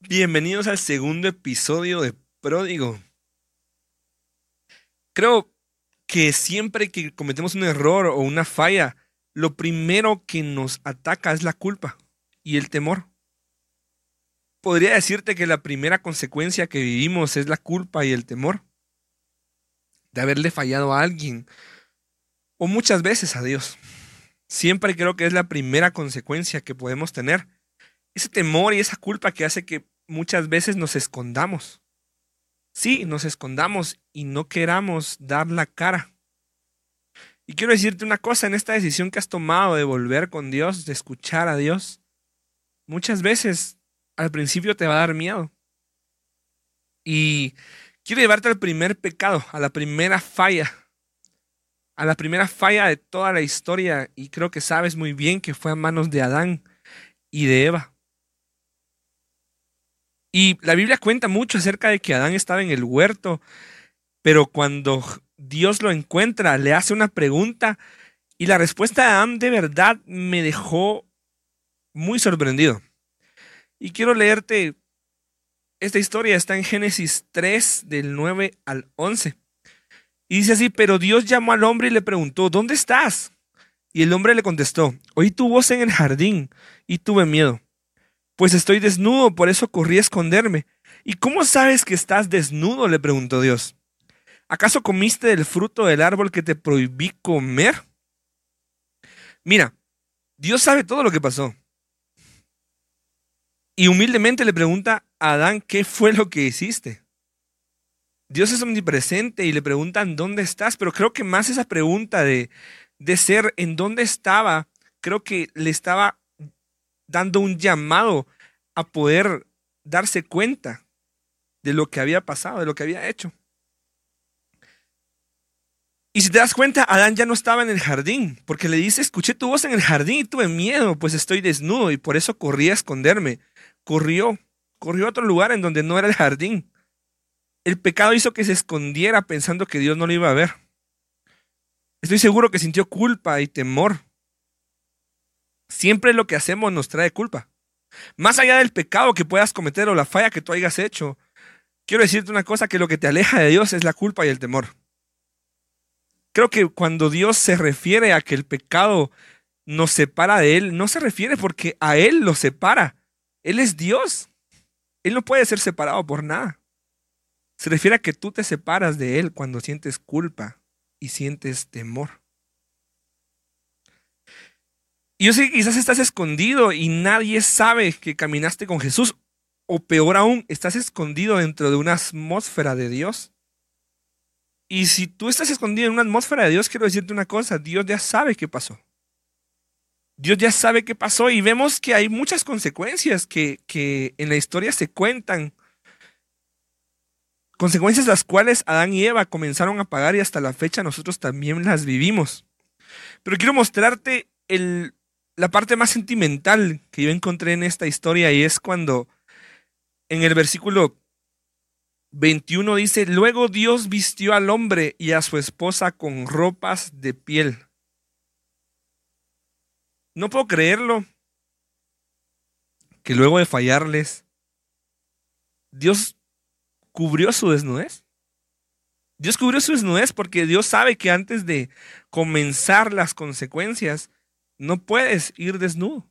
Bienvenidos al segundo episodio de Pródigo. Creo que siempre que cometemos un error o una falla, lo primero que nos ataca es la culpa y el temor. Podría decirte que la primera consecuencia que vivimos es la culpa y el temor de haberle fallado a alguien o muchas veces a Dios. Siempre creo que es la primera consecuencia que podemos tener. Ese temor y esa culpa que hace que muchas veces nos escondamos. Sí, nos escondamos y no queramos dar la cara. Y quiero decirte una cosa, en esta decisión que has tomado de volver con Dios, de escuchar a Dios, muchas veces al principio te va a dar miedo. Y quiero llevarte al primer pecado, a la primera falla, a la primera falla de toda la historia, y creo que sabes muy bien que fue a manos de Adán y de Eva. Y la Biblia cuenta mucho acerca de que Adán estaba en el huerto, pero cuando Dios lo encuentra, le hace una pregunta y la respuesta de Adán de verdad me dejó muy sorprendido. Y quiero leerte esta historia, está en Génesis 3 del 9 al 11. Y dice así, pero Dios llamó al hombre y le preguntó, ¿dónde estás? Y el hombre le contestó, oí tu voz en el jardín y tuve miedo pues estoy desnudo, por eso corrí a esconderme. ¿Y cómo sabes que estás desnudo? le preguntó Dios. ¿Acaso comiste del fruto del árbol que te prohibí comer? Mira, Dios sabe todo lo que pasó. Y humildemente le pregunta a Adán qué fue lo que hiciste. Dios es omnipresente y le preguntan dónde estás, pero creo que más esa pregunta de, de ser en dónde estaba, creo que le estaba dando un llamado a poder darse cuenta de lo que había pasado, de lo que había hecho. Y si te das cuenta, Adán ya no estaba en el jardín, porque le dice, escuché tu voz en el jardín y tuve miedo, pues estoy desnudo y por eso corrí a esconderme. Corrió, corrió a otro lugar en donde no era el jardín. El pecado hizo que se escondiera pensando que Dios no lo iba a ver. Estoy seguro que sintió culpa y temor Siempre lo que hacemos nos trae culpa. Más allá del pecado que puedas cometer o la falla que tú hayas hecho, quiero decirte una cosa, que lo que te aleja de Dios es la culpa y el temor. Creo que cuando Dios se refiere a que el pecado nos separa de Él, no se refiere porque a Él lo separa. Él es Dios. Él no puede ser separado por nada. Se refiere a que tú te separas de Él cuando sientes culpa y sientes temor. Y yo sé que quizás estás escondido y nadie sabe que caminaste con Jesús. O peor aún, estás escondido dentro de una atmósfera de Dios. Y si tú estás escondido en una atmósfera de Dios, quiero decirte una cosa, Dios ya sabe qué pasó. Dios ya sabe qué pasó y vemos que hay muchas consecuencias que, que en la historia se cuentan. Consecuencias las cuales Adán y Eva comenzaron a pagar y hasta la fecha nosotros también las vivimos. Pero quiero mostrarte el la parte más sentimental que yo encontré en esta historia y es cuando en el versículo 21 dice, luego Dios vistió al hombre y a su esposa con ropas de piel. No puedo creerlo que luego de fallarles, Dios cubrió su desnudez. Dios cubrió su desnudez porque Dios sabe que antes de comenzar las consecuencias, no puedes ir desnudo.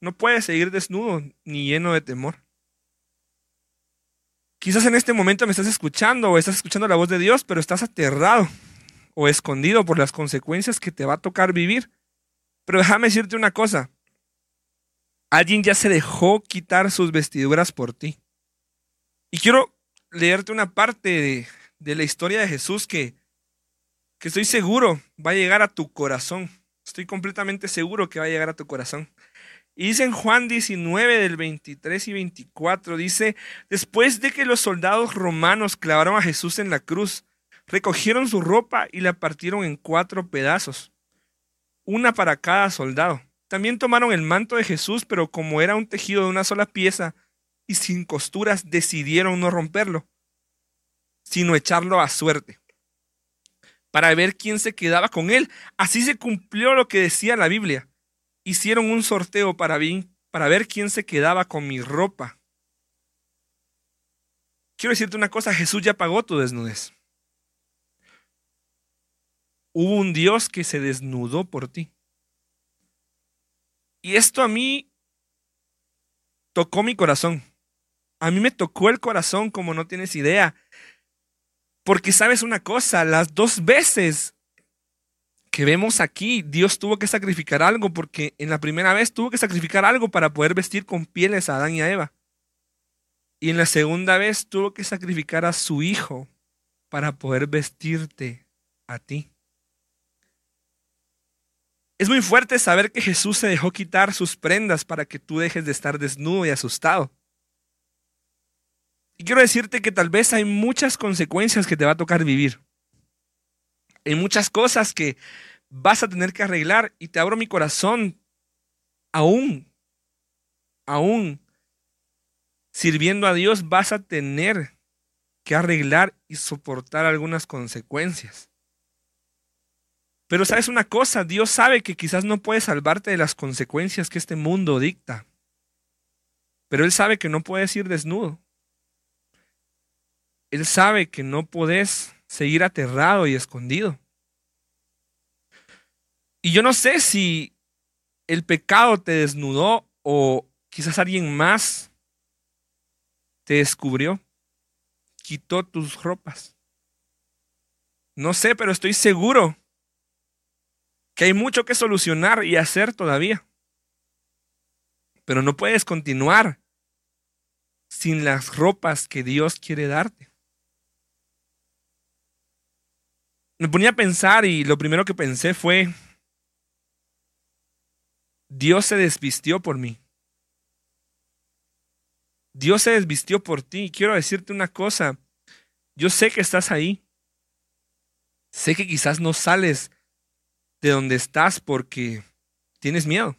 No puedes seguir desnudo ni lleno de temor. Quizás en este momento me estás escuchando o estás escuchando la voz de Dios, pero estás aterrado o escondido por las consecuencias que te va a tocar vivir. Pero déjame decirte una cosa. Alguien ya se dejó quitar sus vestiduras por ti. Y quiero leerte una parte de, de la historia de Jesús que, que estoy seguro va a llegar a tu corazón. Estoy completamente seguro que va a llegar a tu corazón. Y dice en Juan 19 del 23 y 24, dice, después de que los soldados romanos clavaron a Jesús en la cruz, recogieron su ropa y la partieron en cuatro pedazos, una para cada soldado. También tomaron el manto de Jesús, pero como era un tejido de una sola pieza y sin costuras, decidieron no romperlo, sino echarlo a suerte para ver quién se quedaba con él. Así se cumplió lo que decía la Biblia. Hicieron un sorteo para, ver quién se quedaba con mi ropa. quiero decirte una cosa, Jesús ya pagó tu desnudez. Hubo un Dios que se desnudó por ti. Y esto a mí tocó mi corazón. A mí me tocó el corazón como no tienes idea. Porque sabes una cosa, las dos veces que vemos aquí, Dios tuvo que sacrificar algo porque en la primera vez tuvo que sacrificar algo para poder vestir con pieles a Adán y a Eva. Y en la segunda vez tuvo que sacrificar a su hijo para poder vestirte a ti. Es muy fuerte saber que Jesús se dejó quitar sus prendas para que tú dejes de estar desnudo y asustado. Y quiero decirte que tal vez hay muchas consecuencias que te va a tocar vivir. Hay muchas cosas que vas a tener que arreglar y te abro mi corazón aún, aún sirviendo a Dios vas a tener que arreglar y soportar algunas consecuencias. Pero sabes una cosa, Dios sabe que quizás no puedes salvarte de las consecuencias que este mundo dicta. Pero Él sabe que no puedes ir desnudo. Él sabe que no puedes seguir aterrado y escondido. Y yo no sé si el pecado te desnudó o quizás alguien más te descubrió, quitó tus ropas. No sé, pero estoy seguro que hay mucho que solucionar y hacer todavía. Pero no puedes continuar sin las ropas que Dios quiere darte. Me ponía a pensar y lo primero que pensé fue, Dios se desvistió por mí. Dios se desvistió por ti. Quiero decirte una cosa. Yo sé que estás ahí. Sé que quizás no sales de donde estás porque tienes miedo.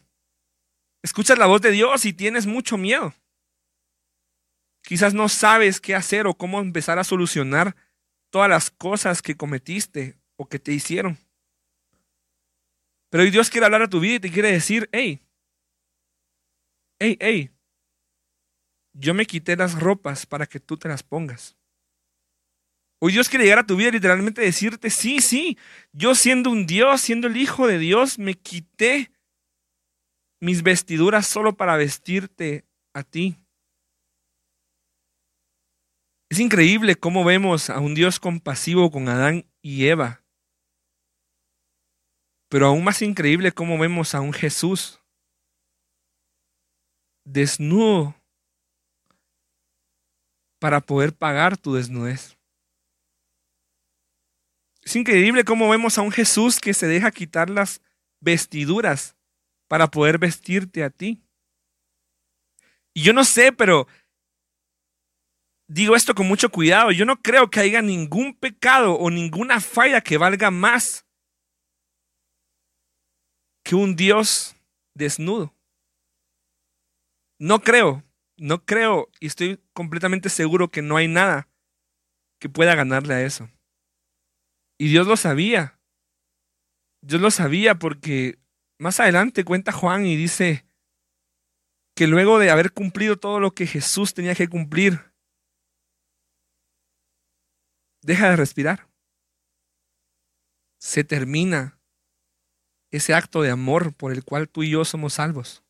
Escuchas la voz de Dios y tienes mucho miedo. Quizás no sabes qué hacer o cómo empezar a solucionar todas las cosas que cometiste o que te hicieron. Pero hoy Dios quiere hablar a tu vida y te quiere decir, hey, hey, hey, yo me quité las ropas para que tú te las pongas. Hoy Dios quiere llegar a tu vida y literalmente decirte, sí, sí, yo siendo un Dios, siendo el Hijo de Dios, me quité mis vestiduras solo para vestirte a ti. Es increíble cómo vemos a un Dios compasivo con Adán y Eva. Pero aún más increíble cómo vemos a un Jesús desnudo para poder pagar tu desnudez. Es increíble cómo vemos a un Jesús que se deja quitar las vestiduras para poder vestirte a ti. Y yo no sé, pero digo esto con mucho cuidado. Yo no creo que haya ningún pecado o ninguna falla que valga más que un Dios desnudo. No creo. No creo y estoy completamente seguro que no hay nada que pueda ganarle a eso. Y Dios lo sabía. Dios lo sabía porque más adelante cuenta Juan y dice que luego de haber cumplido todo lo que Jesús tenía que cumplir, deja de respirar. Se termina ese acto de amor por el cual tú y yo somos salvos.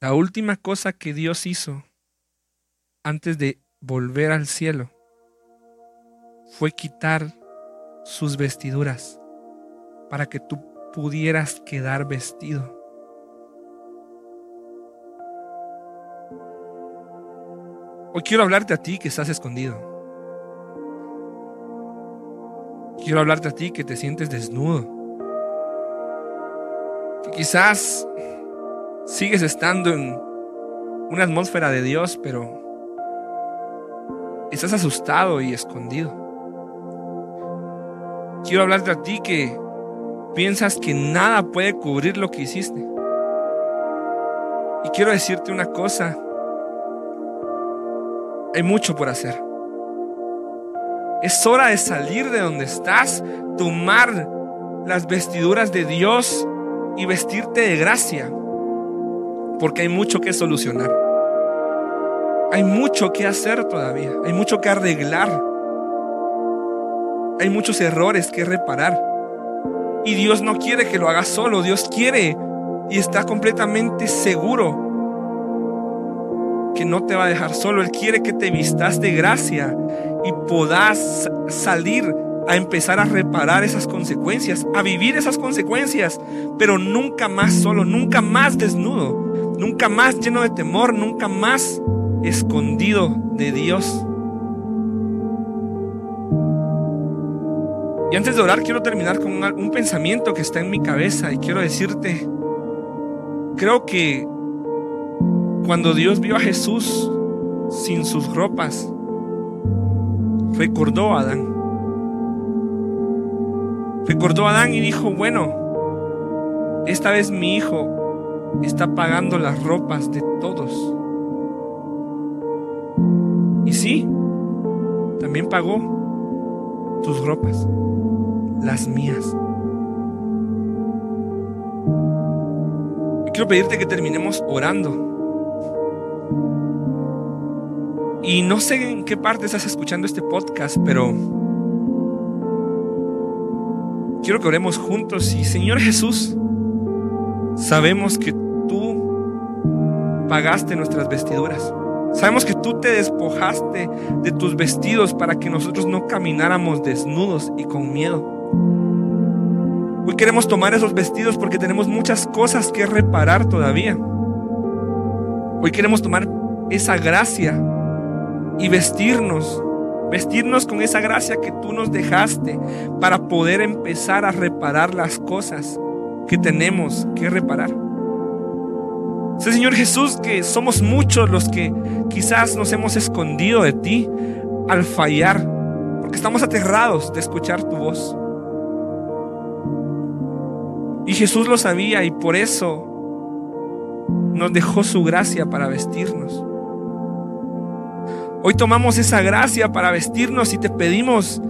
La última cosa que Dios hizo antes de volver al cielo fue quitar sus vestiduras para que tú pudieras quedar vestido. Hoy quiero hablarte a ti que estás escondido. Quiero hablarte a ti que te sientes desnudo. Que quizás sigues estando en una atmósfera de Dios, pero estás asustado y escondido. Quiero hablarte a ti que piensas que nada puede cubrir lo que hiciste. Y quiero decirte una cosa, hay mucho por hacer. Es hora de salir de donde estás, tomar las vestiduras de Dios y vestirte de gracia porque hay mucho que solucionar. hay mucho que hacer todavía, hay mucho que arreglar, hay muchos errores que reparar. Y Dios no quiere que lo hagas solo, Dios quiere y está completamente seguro que no te va a dejar solo. Él quiere que te vistas de gracia y puedas salir a empezar a reparar esas consecuencias, a vivir esas consecuencias, pero nunca más solo, nunca más desnudo, nunca más lleno de temor, nunca más escondido de Dios. Y antes de orar quiero terminar con un, pensamiento que está en mi cabeza y quiero decirte, creo que cuando Dios vio a Jesús sin sus ropas, recordó a Adán. Recordó a Adán y dijo, bueno, esta vez mi hijo está pagando las ropas de todos. Y sí, también pagó tus ropas, las mías. Quiero pedirte que terminemos orando. Y no sé en qué parte estás escuchando este podcast, pero quiero que oremos juntos. Y Señor Jesús, sabemos que tú pagaste nuestras vestiduras. Sabemos que tú te despojaste de tus vestidos para que nosotros no camináramos desnudos y con miedo. Hoy queremos tomar esos vestidos porque tenemos muchas cosas que reparar todavía. Hoy queremos tomar esa gracia y vestirnos, vestirnos con esa gracia que tú nos dejaste para poder empezar a reparar las cosas que tenemos que reparar. Sé, Señor Jesús, que somos muchos los que quizás nos hemos escondido de ti al fallar, porque estamos aterrados de escuchar tu voz. Y Jesús lo sabía y por eso nos dejó su gracia para vestirnos. Hoy tomamos esa gracia para vestirnos y te pedimos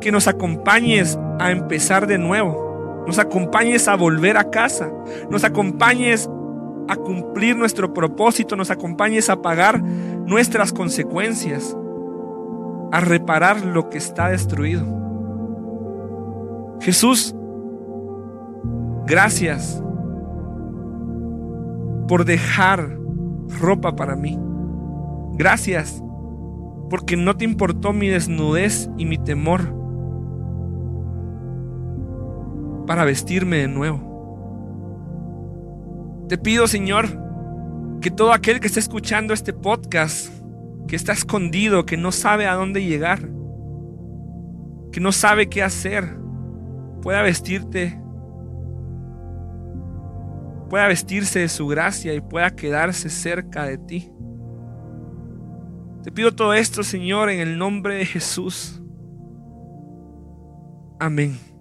que nos acompañes a empezar de nuevo. Nos acompañes a volver a casa. Nos acompañes a cumplir nuestro propósito. Nos acompañes a pagar nuestras consecuencias. A reparar lo que está destruido. Jesús, gracias por dejar ropa para mí. Gracias porque no te importó mi desnudez y mi temor para vestirme de nuevo. Te pido, Señor, que todo aquel que esté escuchando este podcast, que está escondido, que no sabe a dónde llegar, que no sabe qué hacer, pueda vestirte, pueda vestirse de su gracia y pueda quedarse cerca de ti. Te pido todo esto, Señor, en el nombre de Jesús. Amén.